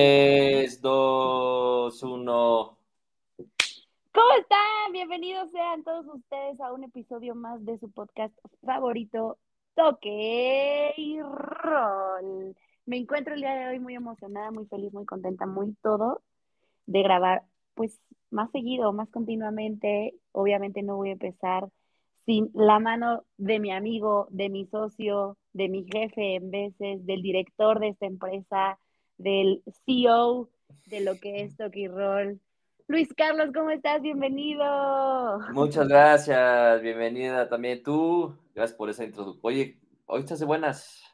3, 2, 1. ¿Cómo están? Bienvenidos sean todos ustedes a un episodio más de su podcast favorito, Toque y. Me encuentro el día de hoy muy emocionada, muy feliz, muy contenta, muy todo de grabar, pues más seguido, más continuamente. Obviamente no voy a empezar sin la mano de mi amigo, de mi socio, de mi jefe en veces, del director de esta empresa, del CEO de lo que es y Roll. Luis Carlos, ¿cómo estás? Bienvenido. Muchas gracias, bienvenida también tú. Gracias por esa introducción. Oye, hoy estás de buenas.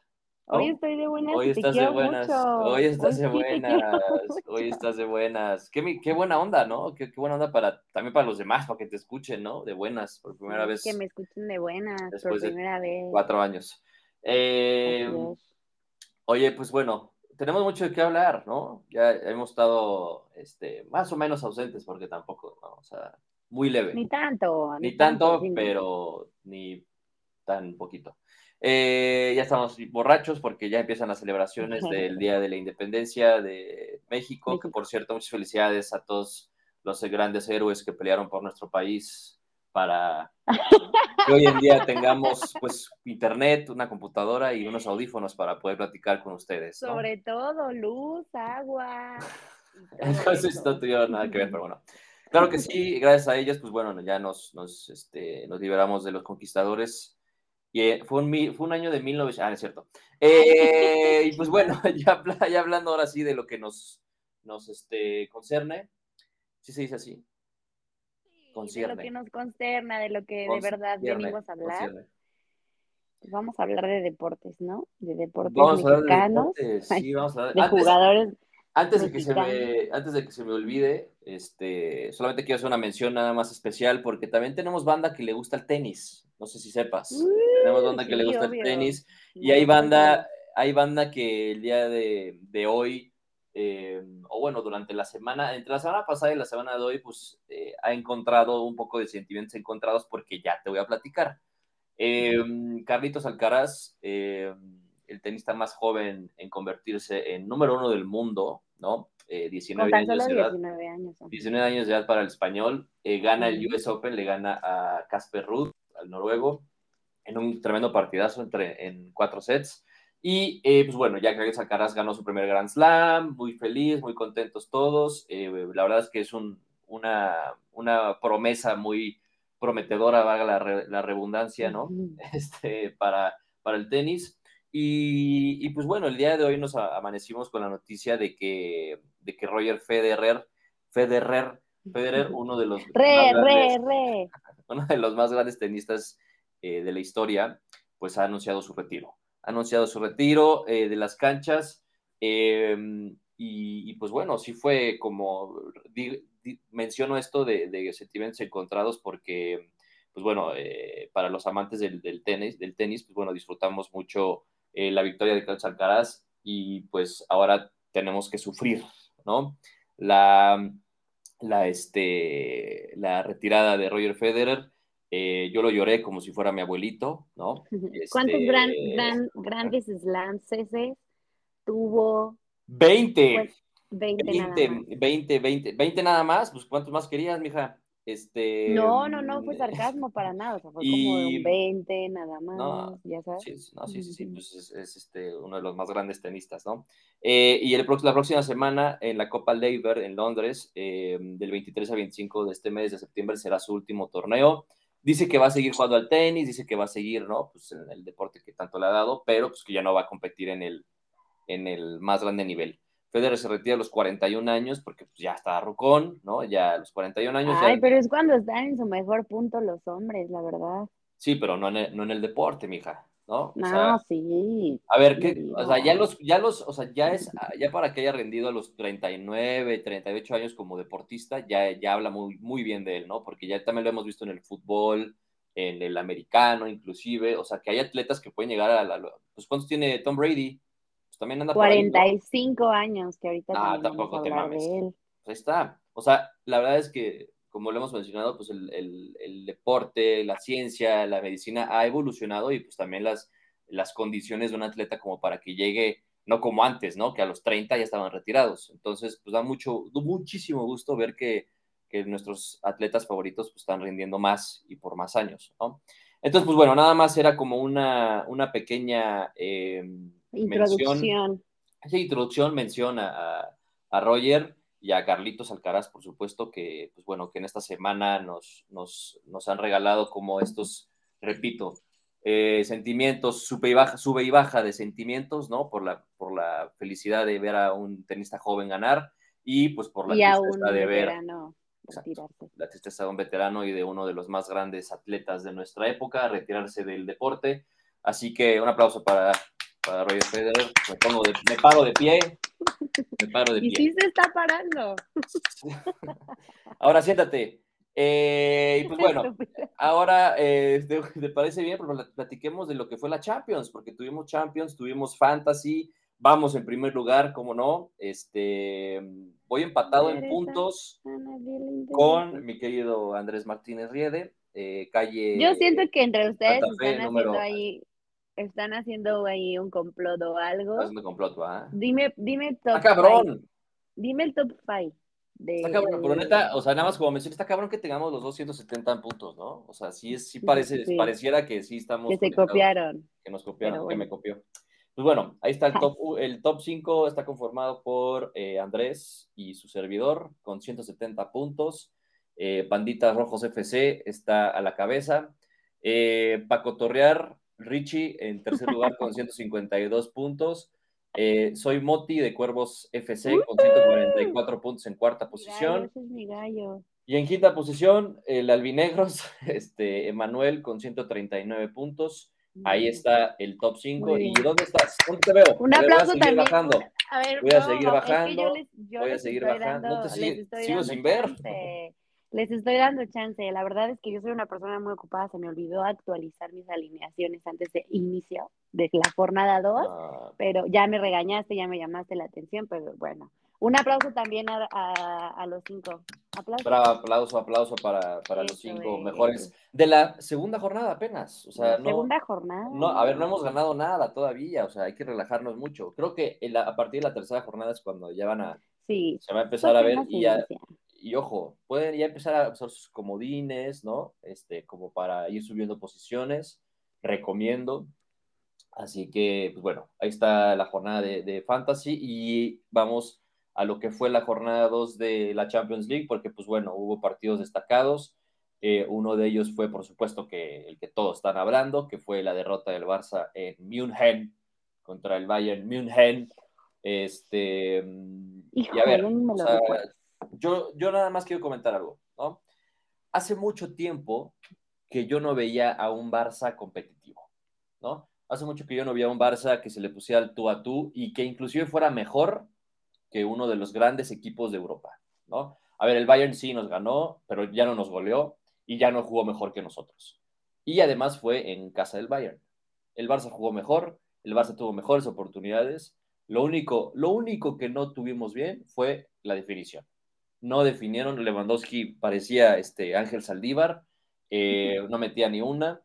Hoy estoy de buenas. Hoy estás de buenas. mucho. Hoy estás Hoy de buenas. Hoy estás de buenas. Qué, buena onda, ¿no? Qué, qué buena onda para también para los demás, para que te escuchen, ¿no? De buenas, por primera vez Que me escuchen de buenas por de primera vez. cuatro años. Eh. Oye, pues bueno, tenemos mucho de qué hablar, ¿no? Ya hemos estado este, más o menos ausentes, porque tampoco, ¿no? O sea, muy leve. Ni tanto. Ni tanto, pero ni tan poquito. Eh, ya estamos borrachos porque ya empiezan las celebraciones del Día de la Independencia de México, que por cierto, muchas felicidades a todos los grandes héroes que pelearon por nuestro país para que hoy en día tengamos pues internet, una computadora y unos audífonos para poder platicar con ustedes. ¿no? Sobre todo luz, agua. Entonces eso. no tuvieron nada que ver, pero bueno. Claro que sí, gracias a ellos, pues bueno, ya nos, nos, este, nos liberamos de los conquistadores. Y eh, fue, un, fue un año de 1900, ah, es cierto. Eh, y pues bueno, ya, ya hablando ahora sí de lo que nos, nos este, concerne, sí se dice así. Concierne. De lo que nos consterna, de lo que de verdad venimos a hablar. concierne. Pues vamos a hablar de deportes, ¿no? De deportes Vamos a de mexicanos, deportes, sí, vamos a hablar de antes- jugadores. Antes de, que se me, antes de que se me olvide, este, solamente quiero hacer una mención nada más especial porque también tenemos banda que le gusta el tenis. No sé si sepas. tenemos banda que le gusta obvio. el tenis y hay banda, hay banda que el día de, de hoy, eh, o bueno, durante la semana, entre la semana pasada y la semana de hoy, pues eh, ha encontrado un poco de sentimientos encontrados porque ya te voy a platicar. Eh, Carlitos Alcaraz, eh, el tenista más joven en convertirse en número uno del mundo, ¿no? Eh, Con 19 tan años de edad. 19 años. ¿no? 19 años de edad para el español, eh, gana el. US Open, le gana a Casper Ruud, al noruego, en un tremendo partidazo entre, en cuatro sets. Y eh, pues bueno, ya Carlos Alcaraz ganó su primer Grand Slam, muy feliz, muy contentos todos. Eh, la verdad es que es un, una, una promesa muy prometedora, valga la, re- la redundancia, ¿no? Este, para, para el tenis. Y, y, pues bueno, el día de hoy nos amanecimos con la noticia de que, de que Roger Federer, Federer, Federer, uno de los Re, más re, grandes, uno de los más grandes tenistas eh, de la historia, pues ha anunciado su retiro. Anunciado su retiro eh, de las canchas. eh, y, pues bueno, sí fue como, menciono esto de, de sentimientos encontrados porque, pues bueno, eh, para los amantes del, del, tenis, del tenis, pues bueno, disfrutamos mucho eh, la victoria de Carlos Alcaraz y pues ahora tenemos que sufrir, ¿no? La, la, este, la retirada de Roger Federer, eh, yo lo lloré como si fuera mi abuelito, ¿no? ¿Cuántos Este, gran, gran, grandes slams ese tuvo? 20. Pues 20, 20, nada más. 20, 20, 20 nada más, pues ¿cuántos más querías, mija? Este, No, no, no fue sarcasmo para nada, o sea, fue como y- un 20 nada más, No, ya sabes. Sí, no, sí, sí, sí, pues es, es, este, uno de los más grandes tenistas, ¿no? Eh, y el, la próxima semana en la Copa Laver en Londres, eh, del 23 al 25 de este mes de septiembre, será su último torneo. Dice que va a seguir jugando al tenis, dice que va a seguir, ¿no? Pues en el deporte que tanto le ha dado, pero pues que ya no va a competir en el, en el más grande nivel. Federer se retira a los 41 años porque pues, ya está rucón, ¿no? Ya a los 41 años. Ay, ya... pero es cuando están en su mejor punto los hombres, la verdad. Sí, pero no en el, no en el deporte, mija, ¿no? O No, sea, sí. A ver, ¿qué? Sí, O sea, ya los, ya los, o sea, ya es, ya para que haya rendido a los 39, 38 años como deportista, ya, ya habla muy, muy bien de él, ¿no? Porque ya también lo hemos visto en el fútbol, en el americano, inclusive, o sea, que hay atletas que pueden llegar a la, pues, ¿cuántos tiene Tom Brady? Pues también anda por ahí, ¿no? 45 años, que ahorita Ah, también tampoco te mames. de él. Pues ahí está. O sea, la verdad es que, como lo hemos mencionado, pues el, el, el deporte, la ciencia, la medicina ha evolucionado y pues también las, las condiciones de un atleta como para que llegue no como antes, ¿no? Que a los 30 ya estaban retirados. Entonces, pues da mucho, muchísimo gusto ver que, nuestros atletas favoritos pues, están rindiendo más y por más años, ¿no? Entonces, pues bueno, nada más era como una, una pequeña eh, introducción. Mención, sí, introducción, mención a, Roger y a Carlitos Alcaraz, por supuesto, que, pues bueno, que en esta semana nos, nos, nos han regalado como estos, repito, eh, sentimientos, sube y, baja, sube y baja de sentimientos, ¿no? Por la, por la felicidad de ver a un tenista joven ganar y pues por la tristeza de ver la tristeza de un veterano y de uno de los más grandes atletas de nuestra época retirarse del deporte. Así que un aplauso para, para Roger Federer. Me, pongo de, me paro de pie. Me paro de pie. Y sí se está parando. Ahora siéntate. Eh, y pues bueno, ahora, eh, ¿te, parece bien? Platiquemos de lo que fue la Champions, porque tuvimos Champions, tuvimos Fantasy, vamos en primer lugar, como no, este, voy empatado en puntos con mi querido Andrés Martínez Riede, eh, calle. Yo siento que entre ustedes están haciendo ahí, están haciendo ahí un complot o algo. un complot, ¿va? Dime, dime top. ¡Ah, cabrón! Dime el top 5 está cabrón, pero neta, o sea, nada más como mencioné, está cabrón que tengamos los 270 puntos, ¿no? O sea, sí, es, sí, parece, pareciera que sí estamos. Que se copiaron. Que nos copiaron, que me copió. Pues bueno, ahí está el top, el top 5, está conformado por eh, Andrés y su servidor con 170 puntos. Eh, Panditas Rojos FC está a la cabeza. Eh, Paco Torrear, Richie en tercer lugar con 152 puntos. Eh, soy Moti de Cuervos FC con 144 puntos en cuarta posición. Y en quinta posición, el Albinegros, este, Emanuel con 139 puntos. Ahí está el top 5. ¿Y dónde estás? ¿Dónde te veo? Un aplauso también. Bajando. A ver, voy a seguir bajando. voy a seguir bajando. no te sigo, sin ver. Les estoy dando chance. La verdad es que yo soy una persona muy ocupada. Se me olvidó actualizar mis alineaciones antes de inicio de la jornada 2. Ah. Pero ya me regañaste, ya me llamaste la atención. Pero bueno, un aplauso también a, a, los cinco. Aplauso. aplauso, aplauso para, para los cinco mejores de la segunda jornada apenas. O sea, no, segunda jornada. No, a ver, no hemos ganado nada todavía. O sea, hay que relajarnos mucho. Creo que a partir de la tercera jornada es cuando ya van a. Sí. Se va a empezar a ver y ya y ojo, pueden ya empezar a usar sus comodines, ¿no? Este, como para ir subiendo posiciones, recomiendo. Así que, pues bueno, ahí está la jornada de, Fantasy y vamos a lo que fue la jornada 2 de la Champions League, porque pues bueno, hubo partidos destacados. Eh, uno de ellos fue, por supuesto, que el que todos están hablando, que fue la derrota del Barça en München contra el Bayern München. Este, y a ver, yo, yo nada más quiero comentar algo, ¿no? Hace mucho tiempo que yo no veía a un Barça competitivo, ¿no? Hace mucho que yo no veía a un Barça que se le pusiera al tú a tú y que inclusive fuera mejor que uno de los grandes equipos de Europa, ¿no? A ver, el Bayern sí nos ganó, pero ya no nos goleó y ya no jugó mejor que nosotros. Y además fue en casa del Bayern. El Barça jugó mejor, el Barça tuvo mejores oportunidades. Lo único, lo único que no tuvimos bien fue la definición no definieron. Lewandowski parecía este Ángel Saldívar, eh, no metía ni una.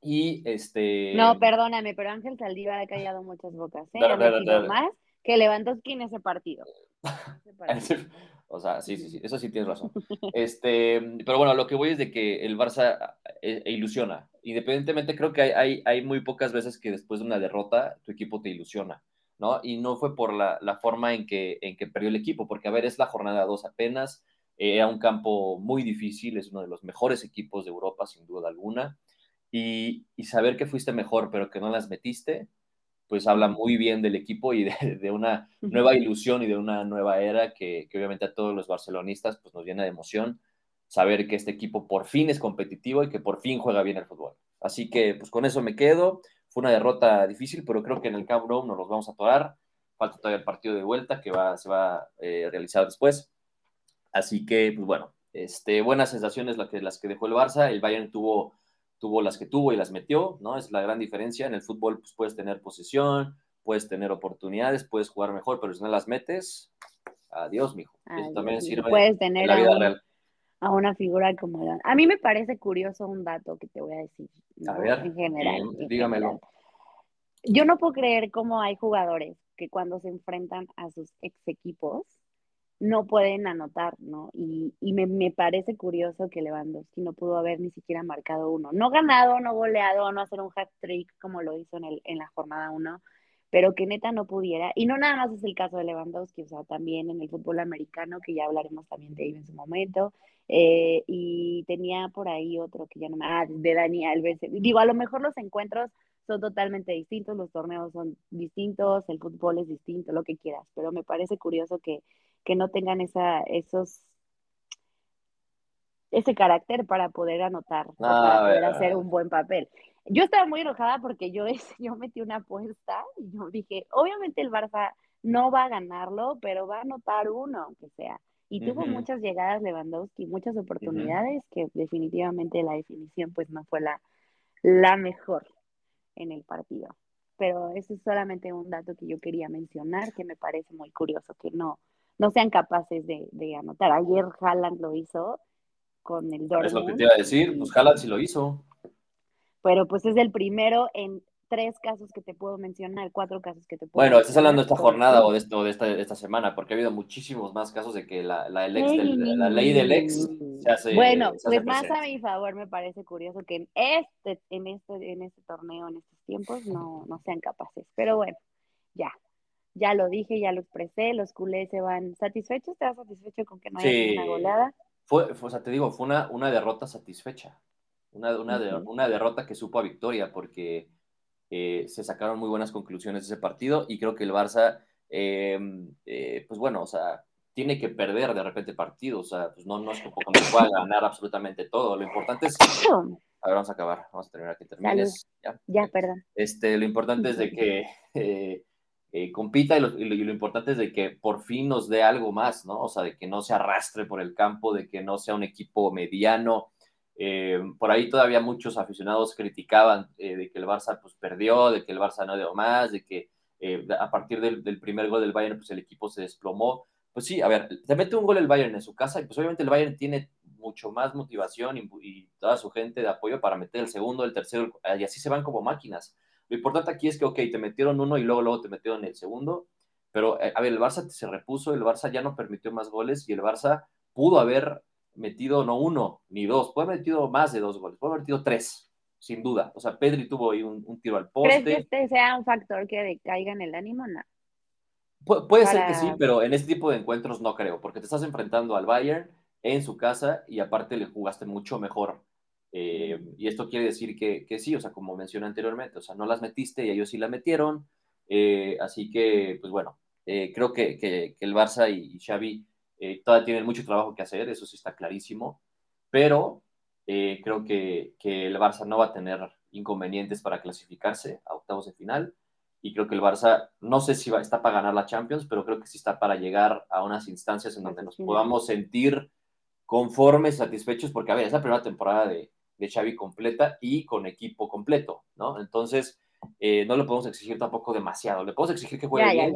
Y este. No, perdóname, pero Ángel Saldívar ha callado muchas bocas. ¿eh? más que Lewandowski en ese partido. o sea, sí, sí, sí, eso sí tienes razón. Este, pero bueno, lo que voy es de que el Barça eh, e ilusiona. Independientemente, creo que hay, hay muy pocas veces que después de una derrota tu equipo te ilusiona. ¿No? Y no fue por la, forma en que, en que perdió el equipo, porque a ver, es la jornada 2 apenas, eh, era un campo muy difícil, es uno de los mejores equipos de Europa, sin duda alguna, y, saber que fuiste mejor, pero que no las metiste, pues habla muy bien del equipo y de, una nueva ilusión y de una nueva era que, que, obviamente a todos los barcelonistas pues nos llena de emoción saber que este equipo por fin es competitivo y que por fin juega bien el fútbol. Así que pues con eso me quedo. Fue una derrota difícil, pero creo que en el Camp Nou nos los vamos a atorar. Falta todavía el partido de vuelta que va, se va a eh, realizar después. Así que, pues bueno, este, buenas sensaciones las que, las que dejó el Barça. El Bayern tuvo, tuvo las que tuvo y las metió, ¿no? Es la gran diferencia. En el fútbol pues, puedes tener posesión, puedes tener oportunidades, puedes jugar mejor, pero si no las metes, adiós, mijo. Eso también sirve puedes tener en la vida real a una figura como la... A mí me parece curioso un dato que te voy a decir. A ver, en general. dígamelo. Yo no puedo creer cómo hay jugadores que cuando se enfrentan a sus ex equipos no pueden anotar, ¿no? Y, me, parece curioso que Lewandowski no pudo haber ni siquiera marcado uno. No ganado, no goleado, no hacer un hat trick como lo hizo en, el, en la jornada uno, pero que neta no pudiera. Y no nada más es el caso de Lewandowski, o sea, también en el fútbol americano, que ya hablaremos también de él en su momento. Eh, y tenía por ahí otro que ya no me... Ah, de Dani Alves. Digo, a lo mejor los encuentros son totalmente distintos, los torneos son distintos, el fútbol es distinto, lo que quieras, pero me parece curioso que que no tengan esa, esos, ese carácter para poder anotar, para poder hacer un buen papel. Yo estaba muy enojada porque yo, yo metí una apuesta y yo dije, obviamente el Barça no va a ganarlo, pero va a anotar uno, aunque sea. Y tuvo muchas llegadas Lewandowski, muchas oportunidades que definitivamente la definición pues no fue la, la mejor en el partido. Pero eso es solamente un dato que yo quería mencionar, que me parece muy curioso, que no, no sean capaces de, anotar. Ayer Haaland lo hizo con el Dortmund. Es lo que te iba a decir, pues Haaland sí lo hizo. Pero pues es el primero en tres casos que te puedo mencionar, cuatro casos que te puedo Bueno, estás hablando de esta jornada o de, esto, de, esta, semana, porque ha habido muchísimos más casos de que la, la, la ley del ex se hace. Bueno, pues más a mi favor me parece curioso que en este, en este, en este torneo, en estos tiempos, no, no sean capaces. Pero bueno, ya, ya lo dije, ya lo expresé, los culés se van satisfechos, ¿te vas satisfecho con que no haya una goleada? Fue, o sea, te digo, fue una, una derrota satisfecha, una, una, una derrota que supo a victoria, porque eh, se sacaron muy buenas conclusiones de ese partido y creo que el Barça, em, eh, pues bueno, o sea, tiene que perder de repente partidos, o sea, pues no, no es como que pueda ganar absolutamente todo, lo importante es... A ver, vamos a acabar, vamos a terminar que termines. Ya. ya, perdón. Este, lo importante es de que eh, compita y lo, importante es de que por fin nos dé algo más, ¿no? O sea, de que no se arrastre por el campo, de que no sea un equipo mediano. Eh, por ahí todavía muchos aficionados criticaban eh, de que el Barça pues perdió, de que el Barça no dio más, de que a partir del, primer gol del Bayern pues el equipo se desplomó. Pues sí, a ver, te mete un gol el Bayern en su casa y pues obviamente el Bayern tiene mucho más motivación y, y toda su gente de apoyo para meter el segundo, el tercero, y así se van como máquinas lo importante aquí es que, ok, te metieron uno y luego, luego te metieron el segundo, pero eh, a ver, el Barça se repuso, el Barça ya no permitió más goles y el Barça pudo haber metido no uno ni dos, puede haber metido más de dos goles, puede haber metido tres, sin duda. O sea, Pedri tuvo ahí un, tiro al poste. ¿Crees que este sea un factor que decaiga en el ánimo? No. puede ser que sí, pero en este tipo de encuentros no creo, porque te estás enfrentando al Bayern en su casa y aparte le jugaste mucho mejor eh, y esto quiere decir que, que, sí, o sea, como mencioné anteriormente, o sea, no las metiste y ellos sí la metieron. Eh, así que, pues bueno, eh, creo que, que, el Barça y, Xavi todavía tienen mucho trabajo que hacer, eso sí está clarísimo, pero creo que, el Barça no va a tener inconvenientes para clasificarse a octavos de final. Y creo que el Barça, no sé si va, está para ganar la Champions, pero creo que sí está para llegar a unas instancias en donde nos podamos sentir conformes, satisfechos, porque a ver, es la primera temporada de, de Xavi completa y con equipo completo, ¿no? Entonces, eh, no le podemos exigir tampoco demasiado, le podemos exigir que juegue bien.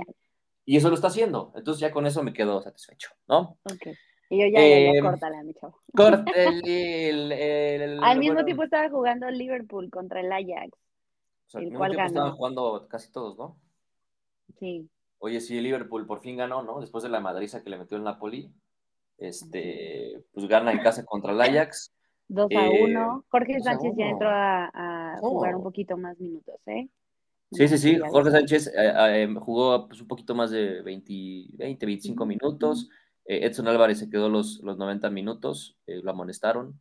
Y eso lo está haciendo. Entonces ya con eso me quedo satisfecho, ¿no? Ok. Y yo ya, eh, ya, córtala, mi chavo. el, el, Al mismo tiempo estaba jugando Liverpool contra el Ajax. O sea, al mismo tiempo estaban jugando casi todos, ¿no? Sí. Oye, sí, Liverpool por fin ganó, ¿no? Después de la madriza que le metió el Napoli. Este, pues gana en casa contra el Ajax. 2 a 1. Eh, Jorge Sánchez ya entró a, jugar un poquito más minutos, ¿eh? Sí, sí, sí. Jorge Sánchez eh, eh, jugó pues, un poquito más de 20, 20 25 minutos. Edson Álvarez se quedó los, los 90 minutos, lo amonestaron.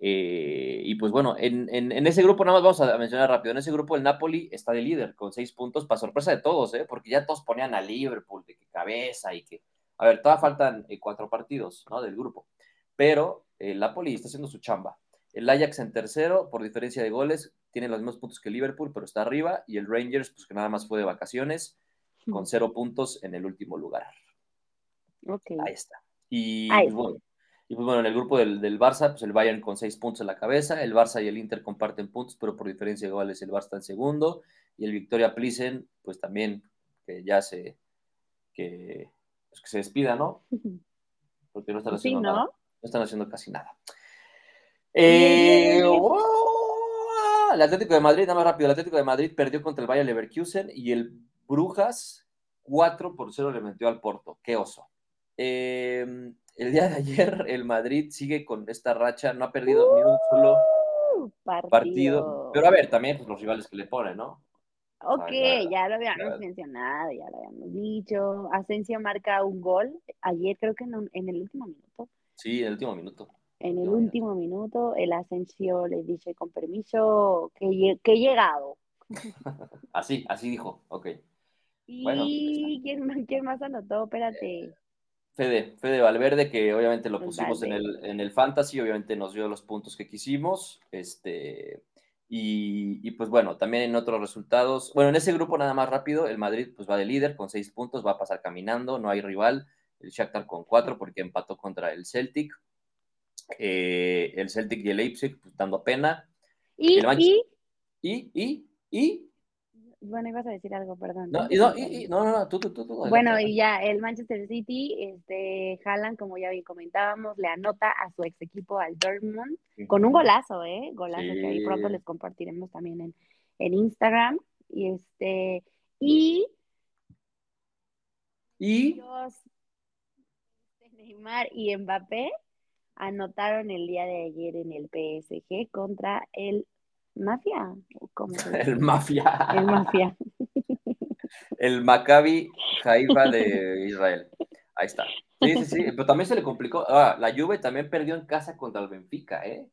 y pues bueno, en, en, ese grupo, nada más vamos a mencionar rápido, en ese grupo el Napoli está de líder con 6 puntos, para sorpresa de todos, ¿eh? porque ya todos ponían a Liverpool de que cabeza y que, a ver, todavía faltan cuatro partidos ¿no? del grupo, pero el Napoli está haciendo su chamba. El Ajax en tercero, por diferencia de goles, tiene los mismos puntos que Liverpool, pero está arriba. Y el Rangers, pues que nada más fue de vacaciones, con cero puntos en el último lugar. Ahí está. Y, pues, bueno, y pues bueno, en el grupo del, del, Barça, pues el Bayern con seis puntos en la cabeza. El Barça y el Inter comparten puntos, pero por diferencia de goles el Barça está en segundo. Y el Victoria Plissen, pues también, que ya se, que, pues, que se despida, ¿no? Porque no está haciendo ¿no? nada no están haciendo casi nada. Eh, el Atlético de Madrid, nada más rápido, el Atlético de Madrid perdió contra el Bayern Leverkusen y el Brujas 4 por 0 le metió al Porto. Qué oso. Em, el día de ayer el Madrid sigue con esta racha, no ha perdido ni un solo Uh, partido. partido. Pero a ver, también pues, los rivales que le ponen, ¿no? Ok, ya- ya lo habíamos mencionado, ya lo habíamos dicho. Asensio marca un gol ayer, creo que en, un- en el último minuto. Sí, en el último minuto. En el Último minuto. el Asensio le dice con permiso que, que he llegado. Así, así dijo. Ok. ¿Y Bueno, quién, más- quién más anotó? Espérate. Fede, Fede Valverde, que obviamente lo pusimos en el, en el Fantasy, obviamente nos dio los puntos que quisimos. Este, y, y, pues bueno, también en otros resultados. Bueno, en ese grupo nada más rápido, el Madrid pues va de líder con seis puntos, va a pasar caminando, no hay rival. El Shakhtar con cuatro porque empató contra el Celtic. Eh, el Celtic y el Leipzig pues, dando pena. Y, El Manchester- y, Y, y, y, bueno, ibas a decir algo, perdón. no, no, y, y- no, no, no, tú, tú, tú, tú, Bueno, adelante. y ya el Manchester City, este, Haaland, como ya bien comentábamos, le anota a su ex equipo, al Dortmund, con un golazo, ¿eh? Golazo que ahí pronto les compartiremos también en, en Instagram. Y este, y Y, Dios, este, Neymar y Mbappé anotaron el día de ayer en el PSG contra el Mafia. ¿o ¿Cómo el Mafia. El Mafia. El Maccabi Haifa de Israel. Ahí está. Sí, sí, sí. Pero también se le complicó. Ah, la Juve también perdió en casa contra el Benfica, ¿eh?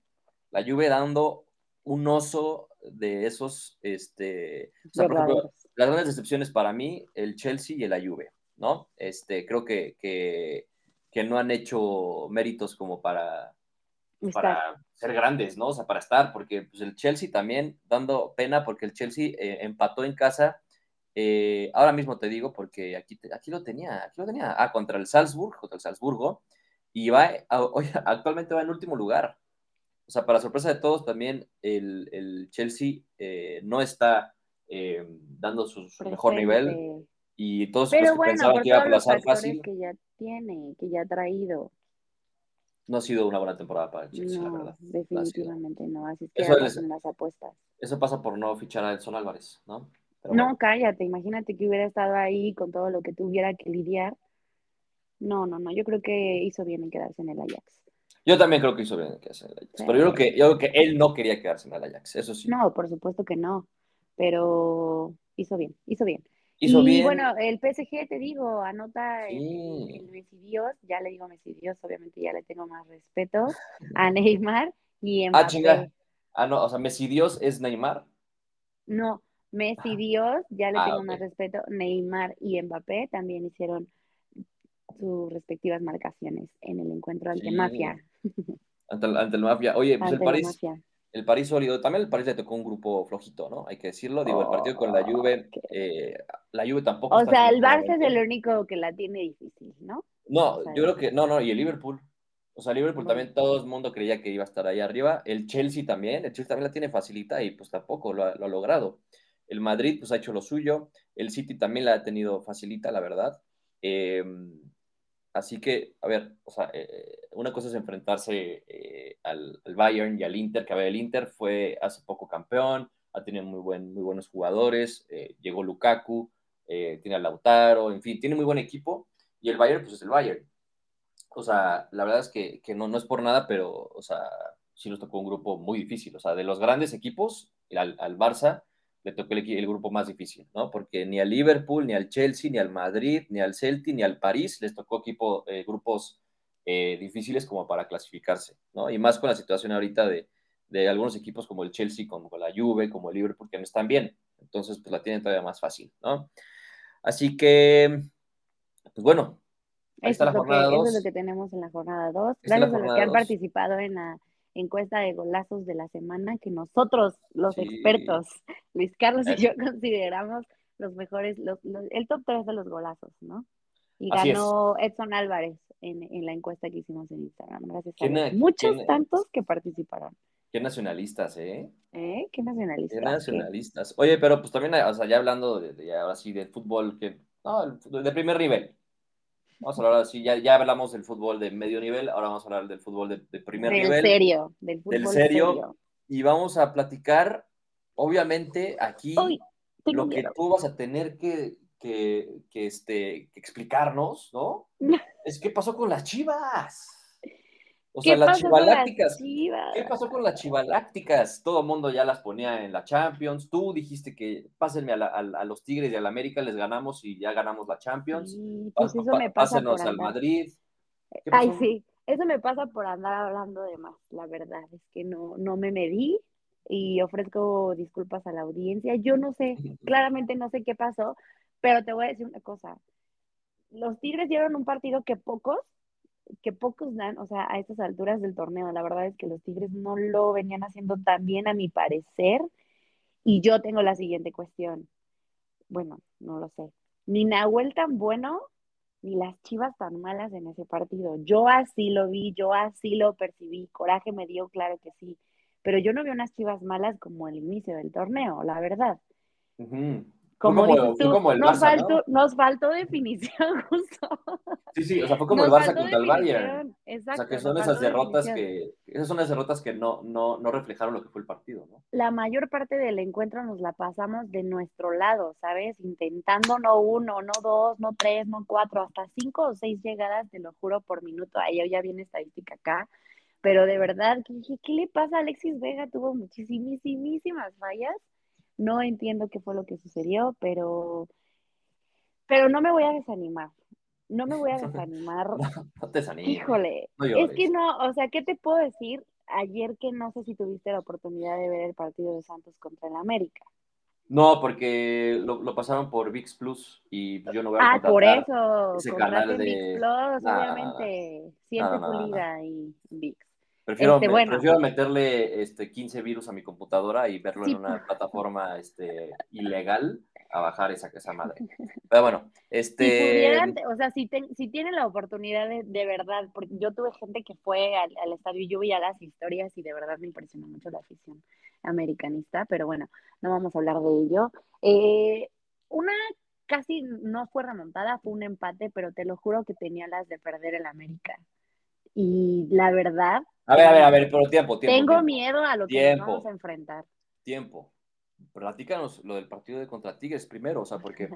La Juve dando un oso de esos, este, o sea, por ejemplo, Verdaderos. las grandes decepciones para mí, el Chelsea y la Juve, ¿no? Este, creo que, que, que no han hecho méritos como para, Está. para ser grandes, ¿no? O sea, para estar, porque pues, el Chelsea también dando pena porque el Chelsea eh, empató en casa. eh, ahora mismo te digo, porque aquí, aquí lo tenía, aquí lo tenía, ah, contra el Salzburg, contra el Salzburgo, y va, a- hoy- actualmente va en último lugar. O sea, para sorpresa de todos, también el, el Chelsea eh, no está eh, dando su, su mejor nivel. Y todos los Pero que pensaban que iba a factores fácil, que ya tiene, que ya ha traído. no ha sido una buena temporada para el Chelsea, la No, verdad. definitivamente no. Así es que Eso es- las apuestas. Eso pasa por no fichar a Edson Álvarez, ¿no? Pero No, bueno. cállate, imagínate que hubiera estado ahí con todo lo que tuviera que lidiar. No, no, no, yo creo que hizo bien en quedarse en el Ajax. Yo también creo que hizo bien en quedarse en el Ajax. Sí. Pero yo creo, que, yo creo que él no quería quedarse en el Ajax, eso sí. No, por supuesto que no, pero hizo bien, hizo bien. Hizo y bien. bueno, el PSG, te digo, anota el, Sí. el Messi Dios, ya le digo Messi Dios, obviamente ya le tengo más respeto a Neymar y ah, Mbappé. chinga. Ah, no, o sea, Messi Dios es Neymar. No, Messi Dios, ya le Ah, tengo más respeto. Neymar y Mbappé también hicieron sus respectivas marcaciones en el encuentro ante Sí. Mafia. Ante el, ante el Mafia. Oye, pues el Ante la París, Mafia. El París sólido. También el París le tocó un grupo flojito, ¿no? Hay que decirlo. Digo, el partido con la Juve, Ok. eh, la Juve tampoco O está sea, el Barça es el único que la tiene difícil, ¿no? No, o sea, yo creo que, no, no, y el Liverpool. O sea, Liverpool también todo el mundo creía que iba a estar ahí arriba. El Chelsea también, el Chelsea también la tiene facilita y pues tampoco lo ha, lo ha logrado. El Madrid pues ha hecho lo suyo. El City también la ha tenido facilita, la verdad. Eh, así que, a ver, o sea, eh, una cosa es enfrentarse eh, al, Bayern y al Inter, que a ver, el Inter fue hace poco campeón, ha tenido muy, buen, muy buenos jugadores, eh, llegó Lukaku, eh, tiene a Lautaro, en fin, tiene muy buen equipo. Y el Bayern, pues es el Bayern. O sea, la verdad es que, que no, no es por nada, pero, o sea, sí nos tocó un grupo muy difícil. O sea, de los grandes equipos, al, al Barça le tocó el, el grupo más difícil, ¿no? Porque ni al Liverpool, ni al Chelsea, ni al Madrid, ni al Celtic, ni al París les tocó equipo, eh, grupos eh, difíciles como para clasificarse, ¿no? Y más con la situación ahorita de, de algunos equipos como el Chelsea, como la Juve, como el Liverpool, que no están bien. Entonces, pues la tienen todavía más fácil, ¿no? Así que, pues bueno, ahí está Eso la es, lo que, jornada eso 2. es lo que tenemos en la jornada 2. Esta es la Gracias a los que han participado en la encuesta de golazos de la semana, que nosotros, los Sí. expertos, Luis Carlos y yo, consideramos los mejores, los, los- el top 3 de los golazos, ¿no? Y Así es. ganó Edson Álvarez en, en la encuesta que hicimos en Instagram. Gracias a ¿Quién los es- muchos quién tantos que participaron. Qué nacionalistas, ¿eh? ¿Eh? ¿Qué nacionalista? Qué nacionalistas. Oye, pero pues también, o sea, ya hablando de, de- ahora sí del fútbol, que, no, el fútbol de primer nivel. Vamos a hablar así, ya, ya hablamos del fútbol de medio nivel, ahora vamos a hablar del fútbol de, de primer del nivel. serio, del fútbol Del serio. Y vamos a platicar, obviamente, aquí Uy, lo que tú vas a tener que, que, este, explicarnos, ¿no? es qué pasó con las chivas. O sea, las chivalácticas. ¿Qué pasó con las chivalácticas? Todo el mundo ya las ponía en la Champions. Tú dijiste que pásenme a, los Tigres y al América, les ganamos y ya ganamos la Champions. pues eso me pasa Pásenos al Madrid. Ay, sí, eso me pasa por andar hablando de más, la verdad. Es que no, no me medí y ofrezco disculpas a la audiencia. Yo no sé, claramente no sé qué pasó, pero te voy a decir una cosa. Los Tigres dieron un partido que pocos, que pocos dan, o sea, a estas alturas del torneo. La verdad es que los Tigres no lo venían haciendo tan bien, a mi parecer. Y yo tengo la siguiente cuestión. Bueno, no lo sé. Ni Nahuel tan bueno, ni las chivas tan malas en ese partido. Yo así lo vi, yo así lo percibí. Coraje me dio, claro que sí pero yo no veo unas chivas malas como el inicio del torneo, la verdad. Como, dices tú, nos, faltó, nos faltó definición justo. Sí, sí, o sea, fue como el Barça contra el Bayern. Exacto, o sea, que son esas derrotas que, esas son las derrotas que no, no, no reflejaron lo que fue el partido, ¿no? La mayor parte del encuentro nos la pasamos de nuestro lado, ¿sabes? Intentando no uno, no dos, no tres, no cuatro, hasta cinco o seis llegadas, te lo juro, por minuto. Ahí ya viene estadística acá pero de verdad, ¿qué, qué le pasa a Alexis Vega? Tuvo muchísimas fallas. No entiendo qué fue lo que sucedió, pero, pero no me voy a desanimar. No me voy a desanimar. no, te desanimes. Híjole, es que no, o sea, ¿qué te puedo decir? Ayer que no sé si tuviste la oportunidad de ver el partido de Santos contra el América. No, porque lo, pasaron por VIX Plus y yo no voy a Ah, por eso. Ese canal de VIX Plus, obviamente. Siente pulida y VIX. Prefiero, este, prefiero meterle este, 15 virus a mi computadora y verlo en una plataforma este, ilegal a bajar esa, esa madre. Pero bueno, este... o sea, si, si tienen la oportunidad de, de, verdad, porque yo tuve gente que fue al, estadio y yo vi a las historias y de verdad me impresionó mucho la afición americanista, pero bueno, no vamos a hablar de ello. Eh, una casi no fue remontada, fue un empate, pero te lo juro que tenía las de perder el América. Y la verdad, a ver, a ver, a ver, pero tiempo, tiempo. Tengo miedo a lo que nos vamos a enfrentar. Tiempo. Platícanos lo del partido de contra Tigres primero, o sea, porque.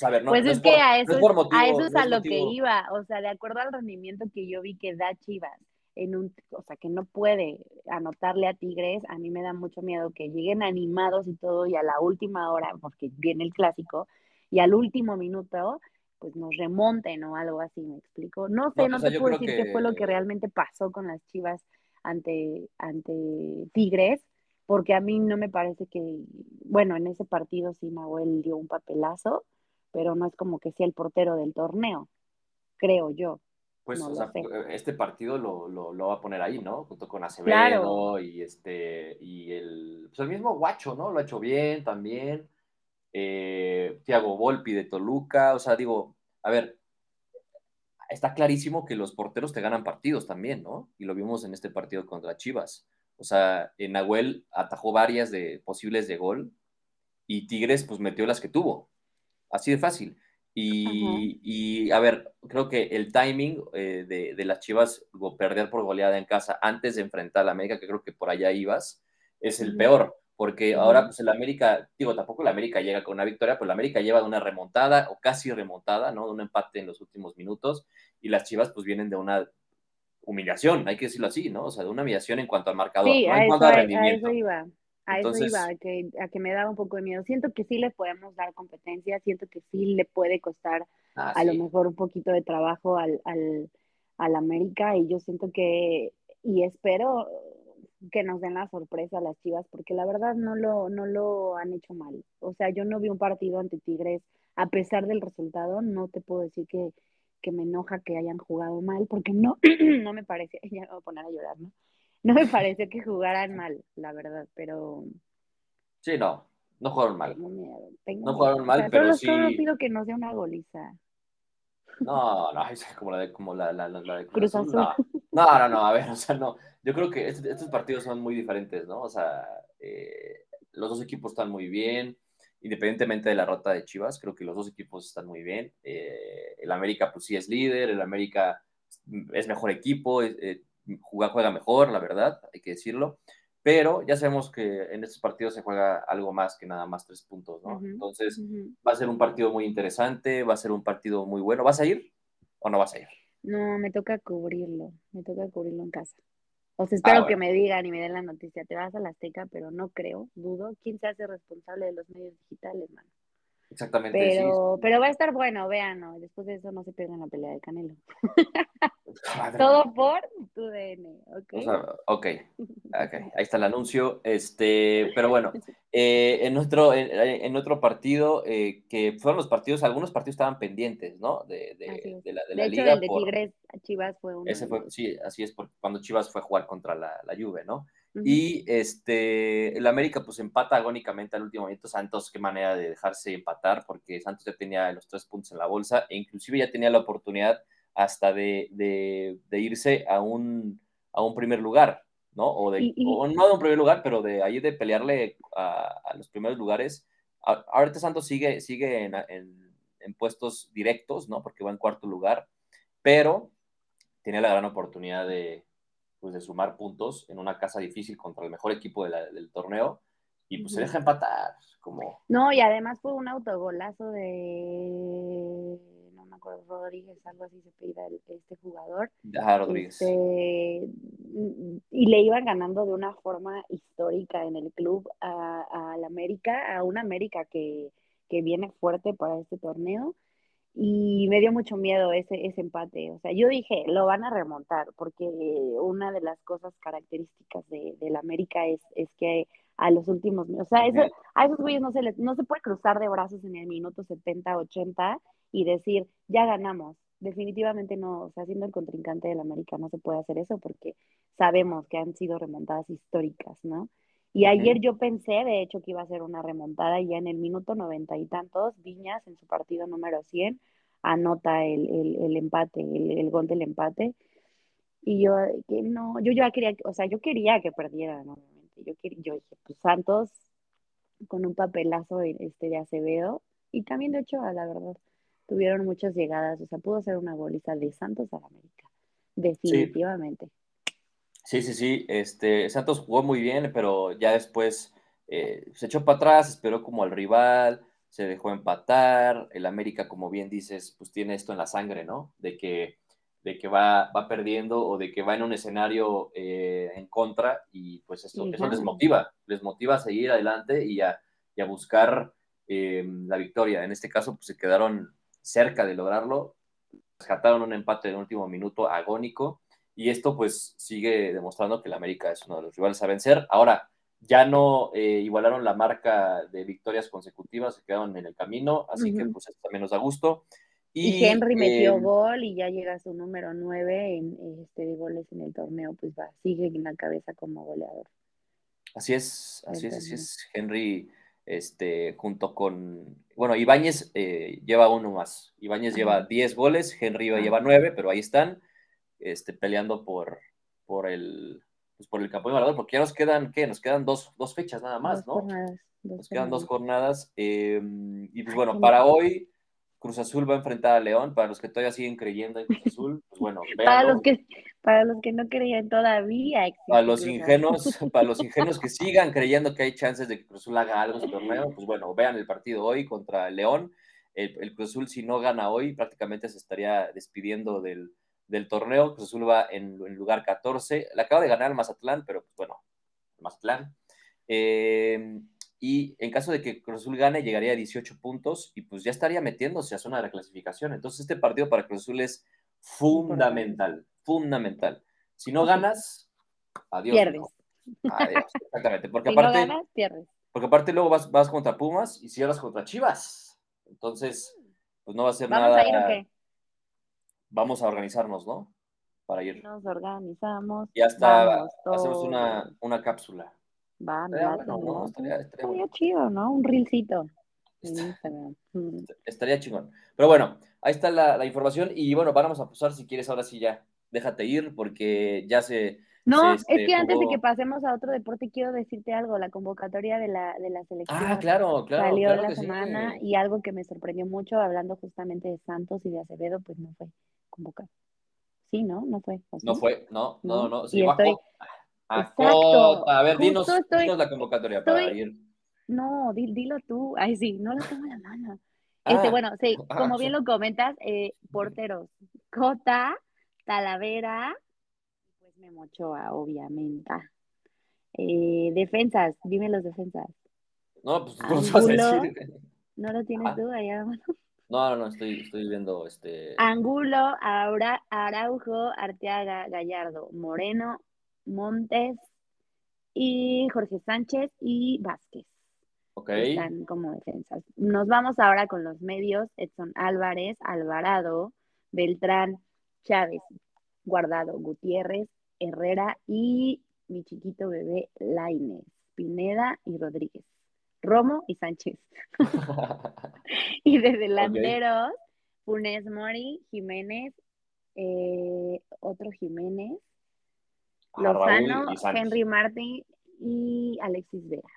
O a ver, no, pues es, que a eso, a eso es a lo que iba, o sea, de acuerdo al rendimiento que yo vi que da Chivas, en un, o sea, que no puede anotarle a Tigres, a mí me da mucho miedo que lleguen animados y todo, y a la última hora, porque viene el clásico, y al último minuto pues nos remonten o algo así, ¿me explico? No sé, no, te puedo decir qué fue lo que realmente pasó con las Chivas ante, ante Tigres, porque a mí no me parece que, bueno, en ese partido sí Nahuel dio un papelazo, pero no es como que sea el portero del torneo, creo yo. Pues o sea, este partido lo, lo, va a poner ahí, ¿no? Junto con Acevedo y este y el, pues el mismo Guacho, ¿no? Lo ha hecho bien también. Eh, Thiago Volpi de Toluca, o sea, digo, a ver, está clarísimo que los porteros te ganan partidos también, ¿no? Y lo vimos en este partido contra Chivas. O sea, Nahuel atajó varias de posibles de gol y Tigres pues metió las que tuvo. Así de fácil. Y, a ver, creo que el timing eh, de, las Chivas perder por goleada en casa antes de enfrentar a la América, que creo que por allá ibas, es el peor porque ahora pues el América, digo, tampoco el América llega con una victoria, pero el América lleva de una remontada o casi remontada, ¿no? De un empate en los últimos minutos y las Chivas pues vienen de una humillación, hay que decirlo así, ¿no? O sea, de una humillación en cuanto al marcador, no en cuanto al rendimiento. A eso iba. A eso iba, a que, a que me daba un poco de miedo. Siento que sí le podemos dar competencia, siento que sí le puede costar ah, a lo mejor un poquito de trabajo al, al, al América y yo siento que, y espero, que nos den la sorpresa a las Chivas, porque la verdad no lo, no lo han hecho mal. O sea, yo no vi un partido ante Tigres, a pesar del resultado, no te puedo decir que, que me enoja que hayan jugado mal, porque no, no me parece, ya me voy a poner a llorar, ¿no? No me parece que jugaran mal, la verdad, pero... Sí, no, no jugaron mal. no jugaron mal, pero sí... Solo pido que no sea una goliza. No, no, es como la de, como la, la, la de Cruz, Azul. No. No, no, a ver, o sea, no. Yo creo que estos partidos son muy diferentes, ¿no? O sea, eh, los dos equipos están muy bien, independientemente de la rota de Chivas, creo que los dos equipos están muy bien. Eh, el América, pues sí es líder, el América es mejor equipo, eh, juega, juega mejor, la verdad, hay que decirlo. pero ya sabemos que en estos partidos se juega algo más que nada más tres puntos, ¿no? Entonces, va a ser un partido muy interesante, va a ser un partido muy bueno. ¿Vas a ir o no vas a ir? No, me toca cubrirlo, me toca cubrirlo en casa. O sea, espero ah, que me digan y me den la noticia, te vas a la Azteca, pero no creo, dudo. ¿Quién se hace responsable de los medios digitales, mano? Exactamente. Pero, pero va a estar bueno, vean, ¿no? después de eso no se pierdan la pelea de Canelo. Todo por tu DN, ¿ok? ok, ahí está el anuncio. Este, pero bueno, eh, en, nuestro, en, otro partido, eh, que fueron los partidos, algunos partidos estaban pendientes, ¿no? De, de, de la, de la hecho, liga. El de Tigres, Chivas fue uno. Ese fue, sí, así es, porque cuando Chivas fue a jugar contra la, la Juve, ¿no? Y este, el América pues empata agónicamente al último momento. Santos, qué manera de dejarse empatar, porque Santos ya tenía los tres puntos en la bolsa e inclusive ya tenía la oportunidad hasta de, de, irse a un, a un primer lugar, ¿no? O, de, no de un primer lugar, pero de ahí de pelearle a, a los primeros lugares. ahorita Santos sigue, sigue en, en, en, puestos directos, ¿no? Porque va en cuarto lugar, pero tiene la gran oportunidad de, pues, de sumar puntos en una casa difícil contra el mejor equipo del torneo y pues se deja empatar. Como... No, y además fue un autogolazo de, no me acuerdo, Rodríguez, algo así se pide este jugador. Ah, Rodríguez. Este, y le iban ganando de una forma histórica en el club a, la América, a una América que, que viene fuerte para este torneo y me dio mucho miedo ese, ese empate. O sea, yo dije, lo van a remontar, porque una de las cosas características de, la América es, es que a los últimos, o sea, eso, a esos güeyes no se les, no se puede cruzar de brazos en el minuto 70, 80 y decir, ya ganamos. Definitivamente no, o sea, siendo el contrincante de la América no se puede hacer eso porque sabemos que han sido remontadas históricas, ¿no? Y ayer yo pensé, de hecho, que iba a ser una remontada y ya en el minuto noventa y tantos, Viñas en su partido número 100 anota el, el, empate, el, gol del empate. Y yo, que no, yo ya quería, o sea, yo quería que perdieran, obviamente. Yo, quería, yo dije, pues Santos con un papelazo este, de Acevedo y también de Ochoa, la verdad. Tuvieron muchas llegadas, o sea, pudo ser una goliza de Santos a América, definitivamente. Sí, sí, sí. Este, Santos jugó muy bien, pero ya después eh, se echó para atrás, esperó como al rival, se dejó empatar. El América, como bien dices, pues tiene esto en la sangre, ¿no? De que, de que va, va perdiendo o de que va en un escenario eh, en contra y pues esto, eso les motiva, les motiva a seguir adelante y a, buscar eh, la victoria. En este caso, pues se quedaron cerca de lograrlo, rescataron un empate de último minuto agónico y esto pues sigue demostrando que el América es uno de los rivales a vencer. Ahora, ya no eh, igualaron la marca de victorias consecutivas, se quedaron en el camino, así que pues esto también nos da gusto. Y, Henry metió em, gol y ya llega a su número 9 en, este, de goles en el torneo, pues va, sigue en la cabeza como goleador. Así es, así es, así es. Henry, este, junto con, bueno, Ibáñez eh, lleva uno más. Ibáñez lleva 10 goles, Henry lleva 9, pero ahí están este, peleando por, por, el, pues por el campeón ganador, porque ya nos quedan, ¿qué? Nos quedan dos, dos fechas nada más, ¿no? nos quedan dos jornadas. Em, y pues bueno, para hoy Cruz Azul va a enfrentar a León, para los que todavía siguen creyendo en Cruz Azul, pues bueno, para los que para los que no creían todavía. Para los ingenuos, para los ingenuos que sigan creyendo que hay chances de que Cruz Azul haga algo en su torneo, pues bueno, vean el partido hoy contra León. El, el Cruz Azul, si no gana hoy, prácticamente se estaría despidiendo del, del torneo. Cruz Azul va en, lugar 14. Le acaba de ganar el Mazatlán, pero pues bueno, Mazatlán. Eh, y en caso de que Cruz Azul gane, llegaría a 18 puntos y pues ya estaría metiéndose a zona de la clasificación. Entonces este partido para Cruz Azul es fundamental, fundamental. Si no ganas, adiós. Pierdes. Adiós, exactamente. Porque si aparte, no ganas, pierdes. Porque aparte luego vas, vas contra Pumas y cierras contra Chivas. Entonces, pues no va a ser ¿Vamos nada. A ir? Vamos a organizarnos, ¿no? Para ir. Nos organizamos. Y hasta hacemos una, una cápsula. Va, estaría, ¿no? estaría, chido, ¿no? Un rilcito. Estaría chingón. Pero bueno, ahí está la, la, información y bueno, vamos a pasar si quieres ahora sí ya. Déjate ir porque ya se, no, es que antes de que pasemos a otro deporte, quiero decirte algo. La convocatoria de la, de la selección ah, claro, claro, salió la semana y algo que me sorprendió mucho, hablando justamente de Santos y de Acevedo, pues no fue convocado. Sí, ¿no? No fue. No fue, no, no, no. y, estoy, A Cota. A ver, dinos, la convocatoria para ir. No, dilo tú. Ay, sí, no lo tengo en la mano. Este, ah, bueno, sí, ah, como bien lo comentas, eh, porteros. Cota, Talavera, Memochoa, obviamente. Eh, defensas, dime los defensas. No, pues ¿cómo vas a decir? ¿No lo tienes ah. tú allá? No, no, no, estoy, estoy viendo este. Angulo, Araujo, Arteaga, Gallardo, Moreno, Montes y Jorge Sánchez y Vázquez. Ok. Están como defensas. Nos vamos ahora con los medios. Edson Álvarez, Alvarado, Beltrán, Chávez, Guardado, Gutiérrez, Herrera y mi chiquito bebé Laines, Pineda y Rodríguez. Romo y Sánchez. y de delanteros, Funes Mori, Jiménez, eh, otro Jiménez, Lozano, Henry Martin y Alexis Vera.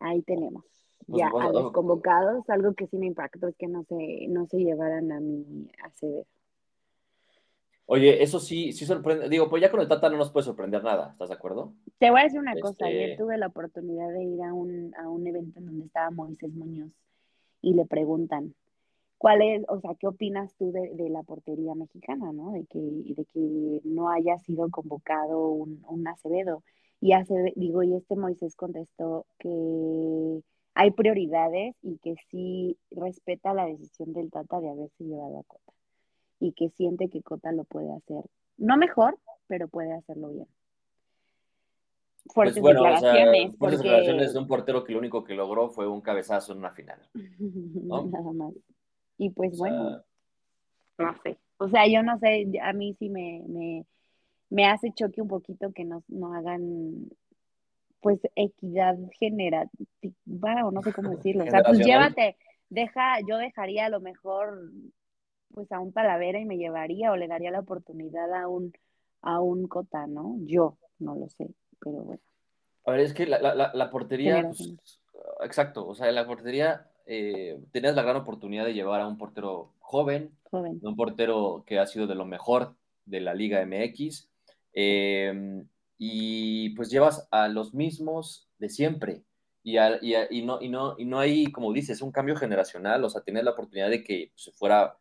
Ahí tenemos. Pues ya a los convocados, algo que sí me impactó es que no se, no se llevaran a mi Acevedo. Oye, eso sí, sí sorprende. Digo, pues ya con el Tata no nos puede sorprender nada, ¿estás de acuerdo? Te voy a decir una cosa. Ayer este tuve la oportunidad de ir a un, a un evento en donde estaba Moisés Muñoz y le preguntan, ¿cuál es, o sea, qué opinas tú de, la portería mexicana, ¿no? De que, de que no haya sido convocado un, un Acevedo. Y hace, digo, y este Moisés contestó que hay prioridades y que sí respeta la decisión del Tata de haberse llevado a Cota y que siente que Cota lo puede hacer, no mejor, pero puede hacerlo bien. Fuertes pues bueno, declaraciones. O sea, declaraciones de un portero que lo único que logró fue un cabezazo en una final. Nada más. Y pues bueno, no sé. O sea, yo no sé, a mí sí me, me, me hace choque un poquito que no, no hagan pues equidad generativa o no sé cómo decirlo. O sea, pues llévate, deja, yo dejaría a lo mejor pues a un Talavera y me llevaría o le daría la oportunidad a un, a un Cota, ¿no? Yo, no lo sé, pero bueno. A ver, es que la, la, la portería, pues, exacto, o sea, la portería eh, tenías la gran oportunidad de llevar a un portero joven, joven. un portero que ha sido de lo mejor de la Liga MX, em, y pues llevas a los mismos de siempre. Y, y, y, no, y, no, y no hay, como dices, un cambio generacional, o sea, tienes la oportunidad de que se fuera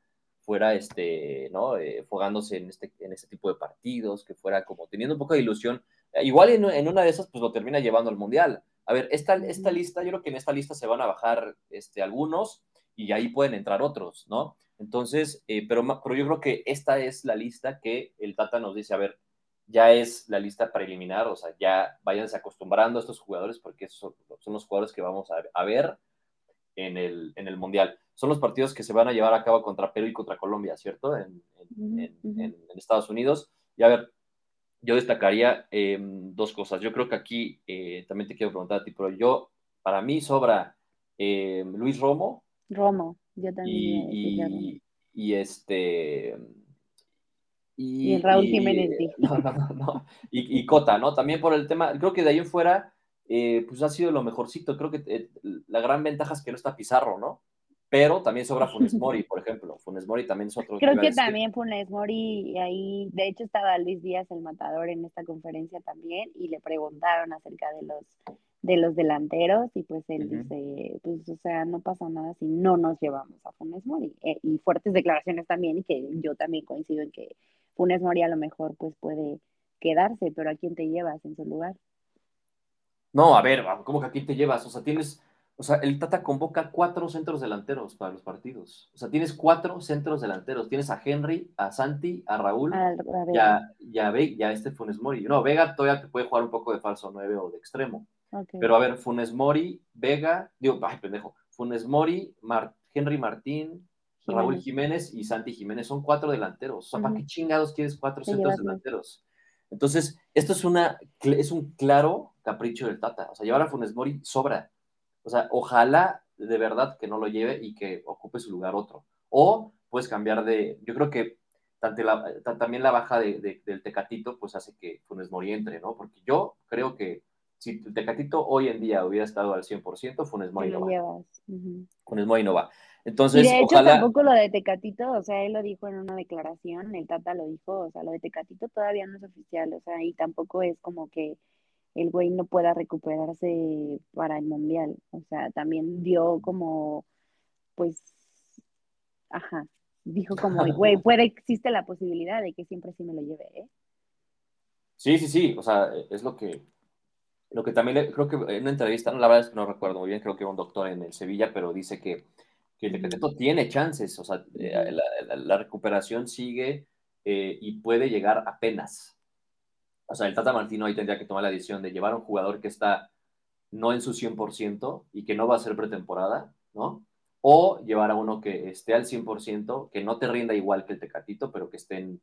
fuera este, ¿no? Eh, fogándose en este, en este tipo de partidos, que fuera como teniendo un poco de ilusión. Eh, igual en, en, una de esas, pues lo termina llevando al Mundial. A ver, esta, esta lista, yo creo que en esta lista se van a bajar este, algunos y ahí pueden entrar otros, ¿no? Entonces, eh, pero, pero yo creo que esta es la lista que el Tata nos dice, a ver, ya es la lista para eliminar, o sea, ya váyanse acostumbrando a estos jugadores porque son, son los jugadores que vamos a, a ver en el, en el Mundial son los partidos que se van a llevar a cabo contra Perú y contra Colombia, ¿cierto? En, Estados Unidos. Y a ver, yo destacaría em, dos cosas. Yo creo que aquí eh, también te quiero preguntar a ti, pero yo, para mí sobra em, Luis Romo. Romo, yo también. Y, y, este... Y, Raúl Jiménez. No, no, no, Y, Cota, ¿no? También por el tema, creo que de ahí en fuera, eh, pues ha sido lo mejorcito. Creo que eh, la gran ventaja es que no está Pizarro, ¿no? pero también sobra Funes Mori, por ejemplo. Funes Mori también es otro. Creo que también Funes Mori, ahí, de hecho estaba Luis Díaz, el matador, en esta conferencia también, y le preguntaron acerca de los de los delanteros, y pues él dice, pues, o sea, no pasa nada si no nos llevamos a Funes Mori. Eh, y fuertes declaraciones también, y que yo también coincido en que Funes Mori a lo mejor pues puede quedarse, pero ¿a quién te llevas en su lugar? No, a ver, ¿cómo que a quién te llevas? O sea, tienes o sea, el Tata convoca cuatro centros delanteros para los partidos. O sea, tienes cuatro centros delanteros. Tienes a Henry, a Santi, a Raúl y, a, y, a, este Funes Mori. No, Vega todavía te puede jugar un poco de falso 9 o de extremo. Pero a ver, Funes Mori, Vega, digo, ay, pendejo. Funes Mori, Henry Martín, Raúl Jiménez y Santi Jiménez son cuatro delanteros. O sea, ¿para qué chingados quieres cuatro centros delanteros? Entonces, esto es, una, es un claro capricho del Tata. O sea, llevar a Funes Mori sobra. O sea, ojalá de verdad que no lo lleve y que ocupe su lugar otro. O puedes cambiar de, yo creo que también la baja de, del Tecatito pues hace que Funes Mori entre, ¿no? Porque yo creo que si el Tecatito hoy en día hubiera estado al 100%, Funes Mori no va. Funes Mori no va. Entonces, y de hecho ojalá... tampoco lo de Tecatito, o sea, él lo dijo en una declaración, el Tata lo dijo, o sea, lo de Tecatito todavía no es oficial, o sea, y tampoco es como que el güey no pueda recuperarse para el Mundial, o sea, también dio como, pues, ajá, dijo como, güey, puede, existe la posibilidad de que siempre sí me lo lleve, ¿eh? Sí, sí, sí, o sea, es lo que, lo que también creo que en una entrevista, la verdad es que no recuerdo muy bien, creo que un doctor en el Sevilla, pero dice que, que el decreto tiene chances, o sea, eh, la, recuperación sigue eh, y puede llegar apenas. O sea, el Tata Martino ahí tendría que tomar la decisión de llevar a un jugador que está no en su 100% y que no va a ser pretemporada, ¿no? O llevar a uno que esté al 100%, que no te rinda igual que el Tecatito, pero que esté en,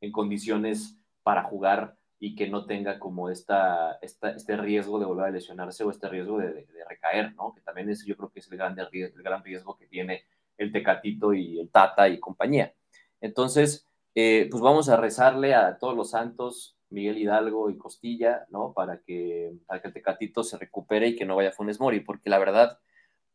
en condiciones para jugar y que no tenga como esta, esta, este riesgo de volver a lesionarse o este riesgo de, recaer, ¿no? Que también es, yo creo que es el gran, el gran riesgo que tiene el Tecatito y el Tata y compañía. Entonces, eh, pues vamos a rezarle a todos los santos, Miguel Hidalgo y Costilla, ¿no? Para que, para que el Tecatito se recupere y que no vaya a Funes Mori, porque la verdad,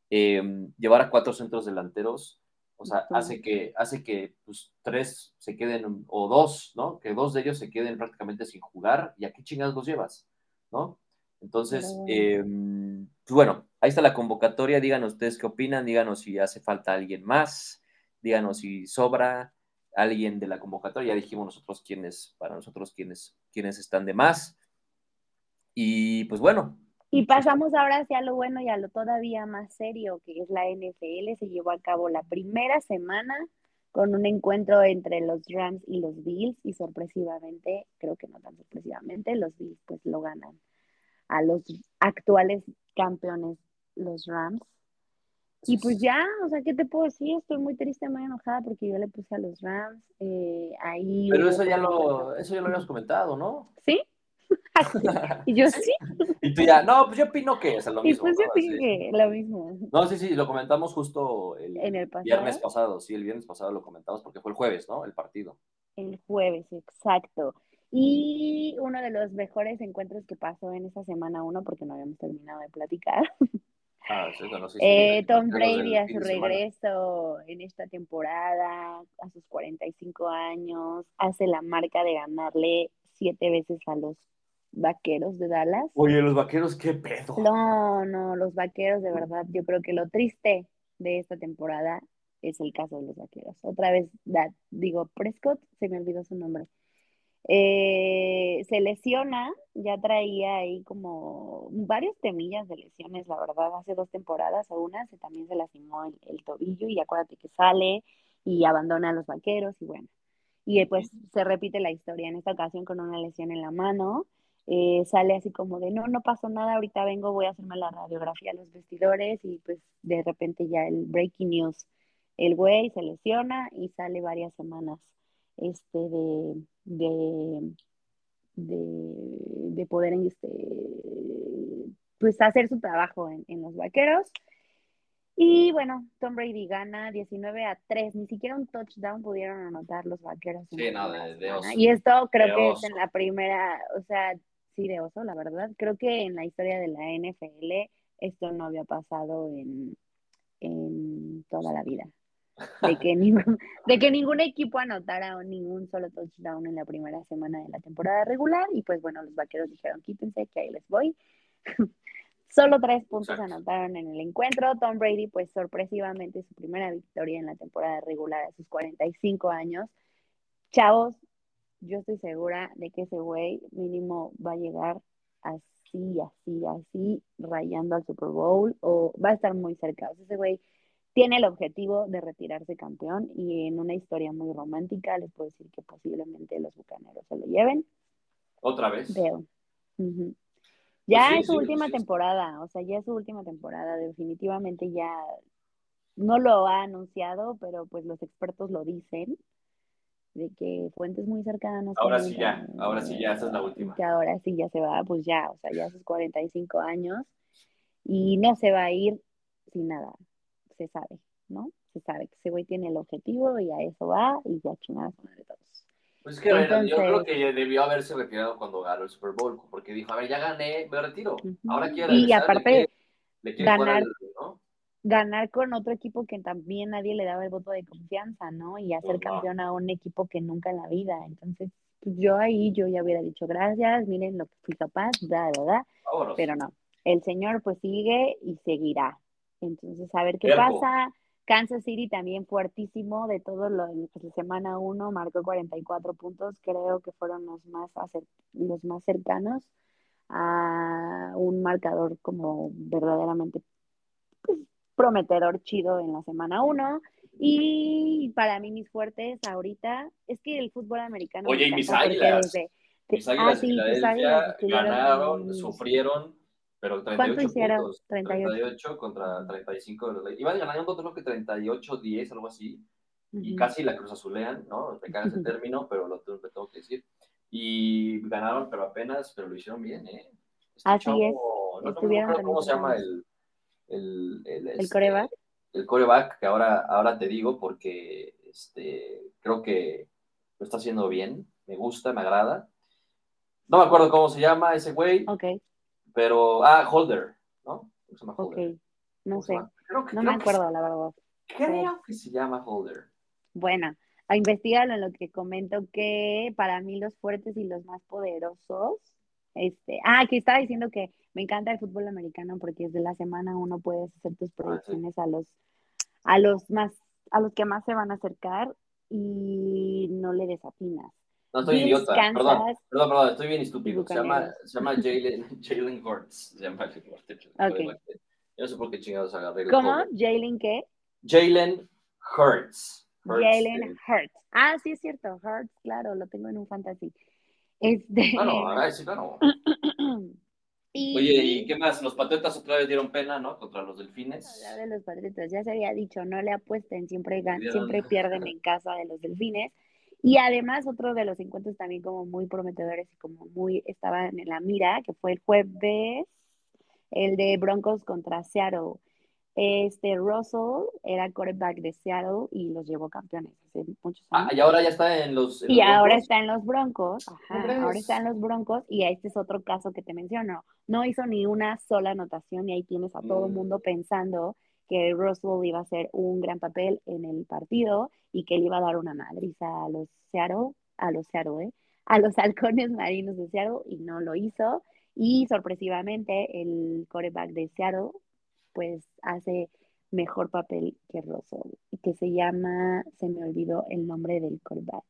eh, llevar a cuatro centros delanteros o sea, hace que, hace que pues, tres se queden, o dos, ¿no? Que dos de ellos se queden prácticamente sin jugar. ¿Y a qué chingados los llevas? ¿No? Entonces, em, pues bueno, ahí está la convocatoria. Díganos ustedes qué opinan. Díganos si hace falta alguien más. Díganos si sobra alguien de la convocatoria. Ya dijimos nosotros quiénes, para nosotros quiénes, quiénes están de más. Y pues bueno, y pasamos ahora hacia lo bueno y a lo todavía más serio, que es la NFL. Se llevó a cabo la primera semana con un encuentro entre los Rams y los Bills y sorpresivamente, creo que no tan sorpresivamente, los Bills pues lo ganan a los actuales campeones, los Rams. Y pues ya, o sea, ¿qué te puedo decir? Estoy muy triste, muy enojada porque yo le puse a los Rams. Eh, ahí Pero eso ya, lo, eso ya lo habíamos comentado, ¿no? Sí, y yo sí. Y tú ya, no, pues yo opino que es lo mismo. Y pues yo opino que lo mismo. No, sí, sí, lo comentamos justo el, viernes pasado. Sí, el viernes pasado lo comentamos porque fue el jueves, ¿no? El partido. El jueves, exacto. Y uno de los mejores encuentros que pasó en esta semana uno, porque no habíamos terminado de platicar. Ah, sí, no, sí, eh, Tom Brady a su regreso en esta temporada, a sus 45 años, hace la marca de ganarle siete veces a los vaqueros de Dallas. Oye, los vaqueros, qué pedo. No, no, los vaqueros, de verdad, yo creo que lo triste de esta temporada es el caso de los vaqueros. Otra vez, digo, Prescott, se me olvidó su nombre. Eh, se lesiona, ya traía ahí como varios temillas de lesiones, la verdad, hace dos temporadas o una, se, también se lastimó el, el tobillo y acuérdate que sale y abandona a los vaqueros y bueno, y pues se repite la historia, en esta ocasión con una lesión en la mano, eh, sale así como de, no, no pasó nada, ahorita vengo, voy a hacerme la radiografía a los vestidores y pues de repente ya el breaking news, el güey se lesiona y sale varias semanas este, de, de, de, poder este, pues hacer su trabajo en, en los vaqueros. Y bueno, Tom Brady gana 19 a 3, ni siquiera un touchdown pudieron anotar los vaqueros. Sí, no, de, oso. Y esto creo que es en la primera, o sea, sí, de oso, la verdad. Creo que en la historia de la NFL esto no había pasado en, en toda la vida. De que, ningún, de que ningún equipo anotara ningún solo touchdown en la primera semana de la temporada regular. Y pues bueno, los vaqueros dijeron, quítense que ahí les voy. Solo tres puntos anotaron en el encuentro. Tom Brady, pues sorpresivamente, su primera victoria en la temporada regular a sus 45 años. Chavos, yo estoy segura de que ese güey mínimo va a llegar así, así, así, rayando al Super Bowl o va a estar muy cerca. O sea, ese güey tiene el objetivo de retirarse campeón y en una historia muy romántica les puedo decir que posiblemente los bucaneros se lo lleven. ¿Otra vez? Veo. Ya pues es su última temporada, o sea, ya es su última temporada, definitivamente ya no lo ha anunciado, pero pues los expertos lo dicen, de que fuentes muy cercanas. Ahora sí ya, ahora sí ya, esa es la última. Que ahora sí ya se va, pues ya, o sea, ya sus 45 años y no se va a ir sin nada, se sabe, ¿no? Se sabe que ese güey tiene el objetivo y a eso va y ya chingadas de todos. Pues es que yo creo que debió haberse retirado cuando ganó el Super Bowl, porque dijo, a ver, ya gané, me retiro. Ahora quiero Y aparte, ganar, ganar con otro equipo que también nadie le daba el voto de confianza, ¿no? Y hacer Pues no. campeón a un equipo que nunca en la vida. Entonces, pues yo ahí yo ya hubiera dicho gracias, miren lo que fui capaz, bla, bla, bla. Vámonos. Pero no, el señor pues sigue y seguirá. Entonces, a ver qué pasa. Kansas City también fuertísimo de todo lo pues, la semana 1 marcó 44 puntos, creo que fueron los más los más cercanos a un marcador como verdaderamente pues, prometedor chido en la semana 1 y para mí mis fuertes ahorita es que el fútbol americano me Oye, y mis águilas. desde- Mis ah, águilas de sí, águilas estuvieron ganaron, sufrieron, pero ¿Cuánto 38 hicieron? puntos. 38. 38 contra 35 de los Lakers. Iban ganando creo que 38-10, algo así. Y casi la cruz azulean, ¿no? Me caga ese término, pero lo, tengo- lo tengo que decir. Y ganaron, pero apenas, pero lo hicieron bien, ¿eh? Este Así chavo, es, no- no, me estuvieron acuerdo cómo se llama el, el, el, ¿El este, coreback? el coreback, que ahora, ahora te digo porque este, creo que lo está haciendo bien, me gusta, me agrada. No me acuerdo cómo se llama ese güey, Ok, pero, ah, Holder, ¿no? ¿Cómo se llama Holder? no ¿Cómo se sé, llama? Creo que, no creo me que- acuerdo la verdad. creo que se llama Holder. Bueno, a investigarlo en lo que comento que para mí los fuertes y los más poderosos, este, ah, que estaba diciendo que me encanta el fútbol americano porque desde la semana uno puedes hacer tus predicciones a los, a los más, a los que más se van a acercar y no le desatinas. No, estoy Bills, idiota, Kansas. perdón, perdón, perdón, estoy bien estúpido. Se llama, se llama Jalen, Jalen Hurts. Se llama cuarteto. Ok. Yo no sé por qué chingados agarré el ¿Cómo? cover. Jalen qué? Jalen Hurts. Hurts, Jalen eh, Hurts. Ah, sí es cierto, Hurts, claro, lo tengo en un fantasy. Este, Claro, ay, sí, claro. y Oye, ¿y qué más? Los Patriotas otra vez dieron pena, ¿no? Contra los Delfines. hablar de los Patriotas, ya se había dicho, no le apuesten, siempre, gan- siempre pierden en casa de los Delfines. Y además otro de los encuentros también como muy prometedores y como muy estaban en la mira, que fue el jueves, el de Broncos contra Seattle. Este Russell era quarterback de Seattle y los llevó campeones hace muchos años. Ah, y ahora ya está en los. en Y los ahora Broncos. está en los Broncos, ajá, ahora está en los Broncos y este es otro caso que te menciono. No hizo ni una sola anotación y ahí tienes a todo el Mm. mundo pensando que Russell iba a hacer un gran papel en el partido y que él iba a dar una madriza a los Seattle, a los Seattle, ¿eh? a los halcones marinos de Seattle y no lo hizo. Y sorpresivamente el quarterback de Seattle pues hace mejor papel que Russell, que se llama, se me olvidó el nombre del quarterback.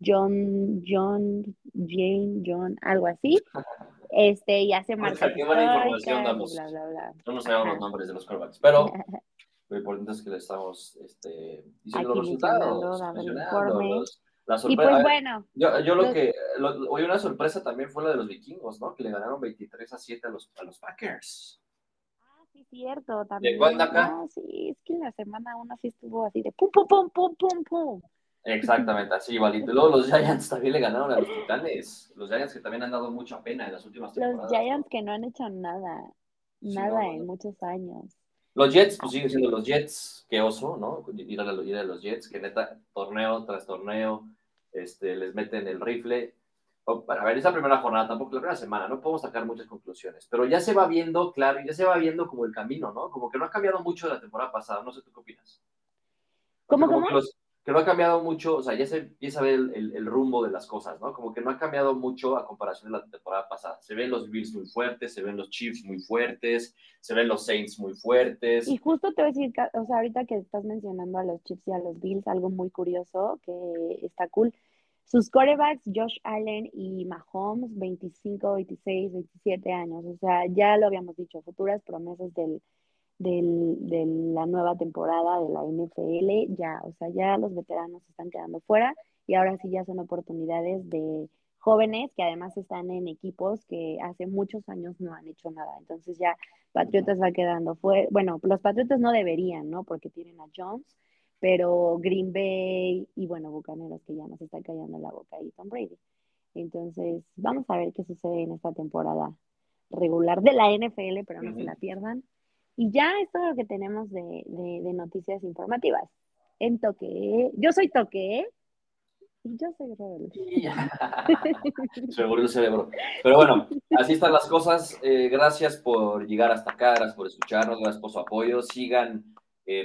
John, John, Jane, John, algo así. Este, y hace marcas qué buena información y damos. bla, bla, bla. No nos sabemos los nombres de los quarterbacks, pero lo importante es que le estamos este, diciendo Aquí los resultados. los- la Y sorpresa. pues A ver, bueno, Yo, yo lo Los- que. Lo, hoy una sorpresa también fue la de los vikingos, ¿no? Que le ganaron 23 a 7 a los, a los Packers. ah, sí, cierto, también. cuándo acá? No, sí, es que la semana uno sí estuvo así de pum, pum, pum, pum, pum, pum. Exactamente, así igualito. Y luego los Giants también le ganaron a los Titanes. Los Giants que también han dado mucha pena en las últimas Los temporadas. Giants que no han hecho nada, Sí, nada no, en no. muchos años. Los Jets, pues siguen siendo los Jets, qué oso, ¿no? Ir a, los, ir a los Jets, que neta, torneo tras torneo, este, les meten el rifle. A ver, esa primera jornada, tampoco la primera semana, no podemos sacar muchas conclusiones, pero ya se va viendo, claro, ya se va viendo como el camino, ¿no? Como que no ha cambiado mucho de la temporada pasada, no sé tú qué opinas. ¿Cómo, cómo? Que, los- que no ha cambiado mucho, o sea, ya se empieza a ver el, rumbo de las cosas, ¿no? Como que no ha cambiado mucho a comparación de la temporada pasada. Se ven los Bills muy fuertes, se ven los Chiefs muy fuertes, se ven los Saints muy fuertes. Y justo te voy a decir, o sea, ahorita que estás mencionando a los Chiefs y a los Bills, algo muy curioso que está cool. Sus corebacks, Josh Allen y Mahomes, 25, 26, 27 años. O sea, ya lo habíamos dicho, futuras promesas del, del, de la nueva temporada de la NFL. Ya, o sea, ya los veteranos se están quedando fuera y ahora sí ya son oportunidades de jóvenes que además están en equipos que hace muchos años no han hecho nada. Entonces ya Patriotas va quedando fuera. Bueno, los Patriotas no deberían, ¿no? Porque tienen a Jones, pero Green Bay y bueno, Bucaneros que ya nos está callando la boca y Tom Brady. Entonces, vamos a ver qué sucede en esta temporada regular de la NFL, pero no se la pierdan. Y ya es todo lo que tenemos de, de- noticias informativas. En Toque, yo soy Toque, Yo soy Rol. Se cerebro. Pero bueno, así están las cosas. Eh, gracias por llegar hasta acá, gracias por escucharnos, gracias por su apoyo. Sigan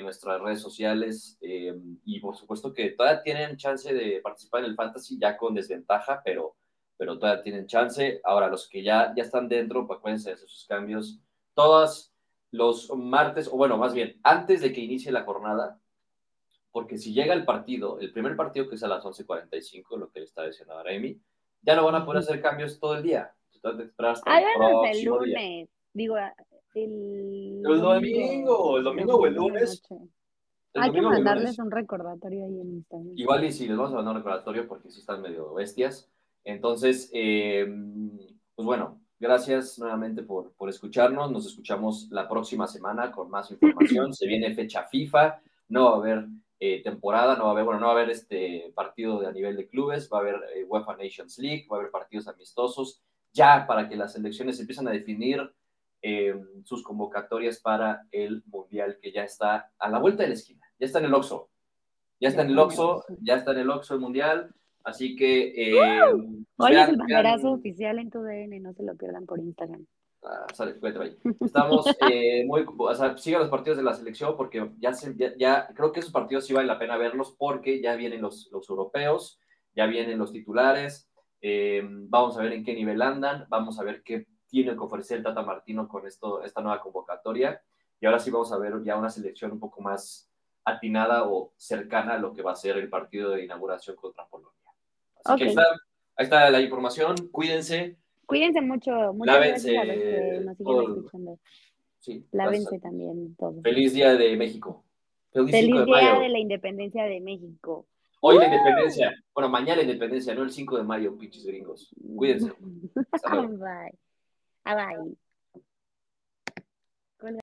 nuestras redes sociales eh, y por supuesto que todavía tienen chance de participar en el fantasy ya con desventaja, pero, pero todavía tienen chance. Ahora, los que ya, ya están dentro, pues acuérdense de sus cambios. Todos los martes, o bueno, más bien, antes de que inicie la jornada, porque si llega el partido, el primer partido que es a las 11.45, lo que le está diciendo ahora Amy, ya no van a poder hacer cambios todo el día. Entonces, esperar el, lunes. Digo, el... El domingo, el domingo o el lunes. Hay que mandarles un recordatorio ahí en Instagram. Igual y si les vamos a mandar un recordatorio porque sí están medio bestias. Entonces, eh, pues bueno, gracias nuevamente por, por escucharnos. Nos escuchamos la próxima semana con más información. Se viene fecha FIFA, no va a haber eh, temporada, no va a haber, bueno, no va a haber este partido de a nivel de clubes, va a haber eh, UEFA Nations League, va a haber partidos amistosos, ya para que las elecciones empiezan a definir eh, sus convocatorias para el Mundial que ya está a la vuelta de la esquina, ya está en el Oxxo, ya está en el Oxxo, ya está en el Oxxo el Mundial, así que... Hoy es el banderazo oficial en tu DN, no se lo pierdan por Instagram. Ah, Estamos eh, muy, o sea, sigan los partidos de la selección porque ya, ya, creo que esos partidos sí vale la pena verlos porque ya vienen los, los europeos, ya vienen los titulares, eh, vamos a ver en qué nivel andan, vamos a ver qué tiene que ofrecer el Tata Martino con esto, esta nueva convocatoria y ahora sí vamos a ver ya una selección un poco más atinada o cercana a lo que va a ser el partido de inauguración contra Polonia. Así que ahí está, ahí está la información, cuídense. Cuídense mucho. Muchas Lávense, gracias a los que nos siguen escuchando. Sí, Lávense también todos. Feliz Día de México. Feliz, Feliz Día de la Independencia de México. Hoy la independencia. Bueno, mañana la independencia, no el 5 de mayo, pinches gringos. Cuídense. Bye. Bye.